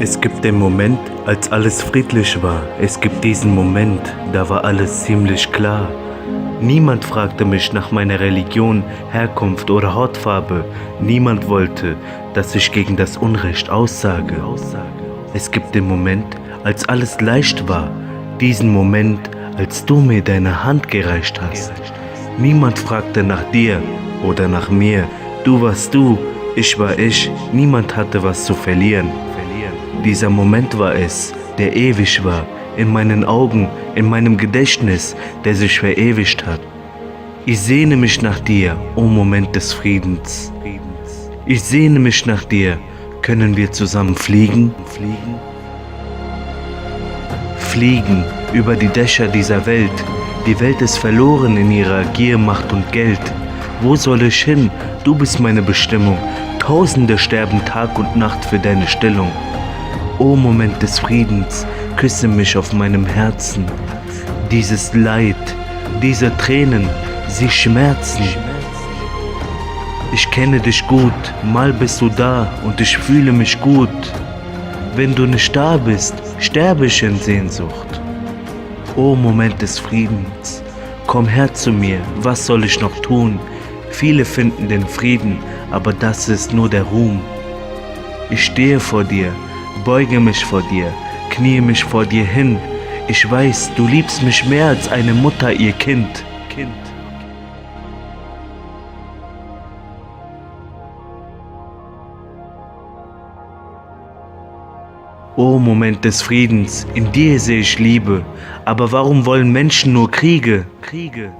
Es gibt den Moment, als alles friedlich war. Es gibt diesen Moment, da war alles ziemlich klar. Niemand fragte mich nach meiner Religion, Herkunft oder Hautfarbe. Niemand wollte, dass ich gegen das Unrecht aussage. Es gibt den Moment, als alles leicht war. Diesen Moment, als du mir deine Hand gereicht hast. Niemand fragte nach dir oder nach mir. Du warst du, ich war ich. Niemand hatte was zu verlieren. Dieser Moment war es, der ewig war, in meinen Augen, in meinem Gedächtnis, der sich verewigt hat. Ich sehne mich nach dir, o oh Moment des Friedens. Ich sehne mich nach dir. Können wir zusammen fliegen? Fliegen? Fliegen über die Dächer dieser Welt. Die Welt ist verloren in ihrer Gier, Macht und Geld. Wo soll ich hin? Du bist meine Bestimmung. Tausende sterben Tag und Nacht für deine Stellung. O Moment des Friedens, küsse mich auf meinem Herzen. Dieses Leid, diese Tränen, sie schmerzen. Ich kenne dich gut, mal bist du da und ich fühle mich gut. Wenn du nicht da bist, sterbe ich in Sehnsucht. O Moment des Friedens, komm her zu mir, was soll ich noch tun? Viele finden den Frieden, aber das ist nur der Ruhm. Ich stehe vor dir, beuge mich vor dir, knie mich vor dir hin. Ich weiß, du liebst mich mehr als eine Mutter ihr Kind. Kind. O Moment des Friedens, in dir sehe ich Liebe, aber warum wollen Menschen nur Kriege? Kriege.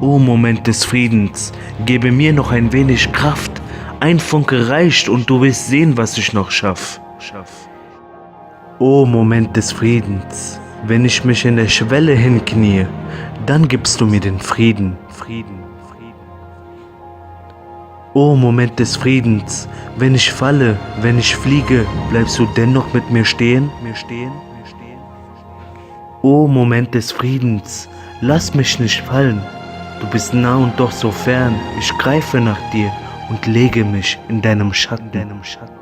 O Moment des Friedens, gebe mir noch ein wenig Kraft, ein Funke reicht und du wirst sehen, was ich noch schaff. O Moment des Friedens, wenn ich mich in der Schwelle hinknie, dann gibst du mir den Frieden. Frieden. O Moment des Friedens, wenn ich falle, wenn ich fliege, bleibst du dennoch mit mir stehen? Mir stehen? O Moment des Friedens, lass mich nicht fallen. Du bist nah und doch so fern. Ich greife nach dir und lege mich in deinem Schatten. Deinem Schatten.